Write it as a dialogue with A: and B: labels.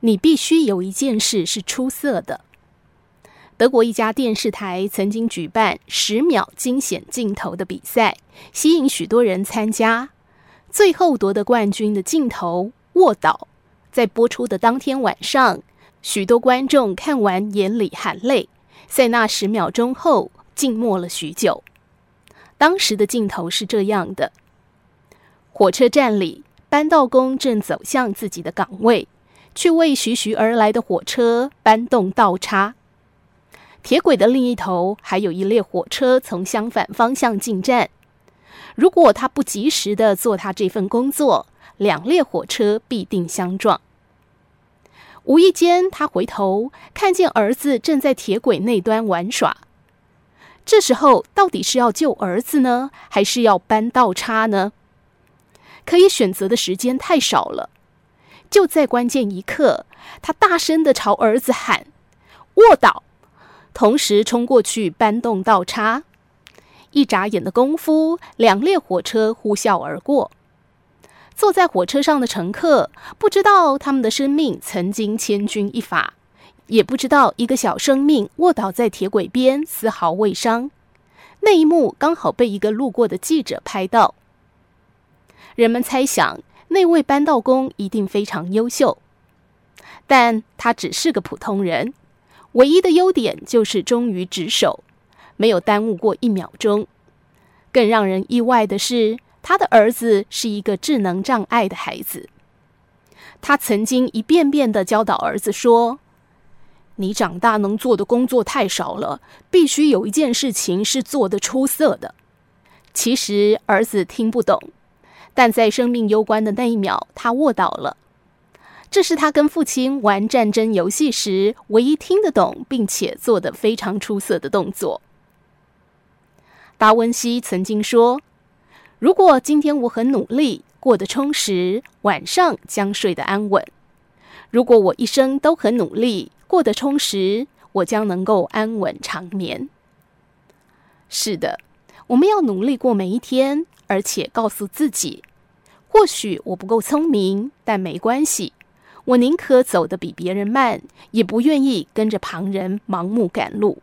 A: 你必须有一件事是出色的。德国一家电视台曾经举办十秒惊险镜头的比赛，吸引许多人参加。最后夺得冠军的镜头卧倒，在播出的当天晚上，许多观众看完眼里含泪，在那十秒钟后静默了许久。当时的镜头是这样的：火车站里，搬道工正走向自己的岗位，去为徐徐而来的火车搬动道岔。铁轨的另一头还有一列火车从相反方向进站。如果他不及时的做他这份工作，两列火车必定相撞。无意间，他回头看见儿子正在铁轨那端玩耍。这时候，到底是要救儿子呢，还是要搬道叉呢？可以选择的时间太少了。就在关键一刻，他大声地朝儿子喊：“卧倒！”同时冲过去搬动道叉，一眨眼的功夫，两列火车呼啸而过。坐在火车上的乘客不知道他们的生命曾经千钧一发，也不知道一个小生命卧倒在铁轨边丝毫未伤。那一幕刚好被一个路过的记者拍到。人们猜想，那位搬道工一定非常优秀，但他只是个普通人。唯一的优点就是忠于职守，没有耽误过一秒钟。更让人意外的是，他的儿子是一个智能障碍的孩子。他曾经一遍遍地教导儿子说：“你长大能做的工作太少了，必须有一件事情是做得出色的。”其实儿子听不懂，但在生命攸关的那一秒，他卧倒了。这是他跟父亲玩战争游戏时唯一听得懂并且做得非常出色的动作。达文西曾经说：“如果今天我很努力，过得充实，晚上将睡得安稳；如果我一生都很努力，过得充实，我将能够安稳长眠。”是的，我们要努力过每一天，而且告诉自己：或许我不够聪明，但没关系。我宁可走得比别人慢，也不愿意跟着旁人盲目赶路。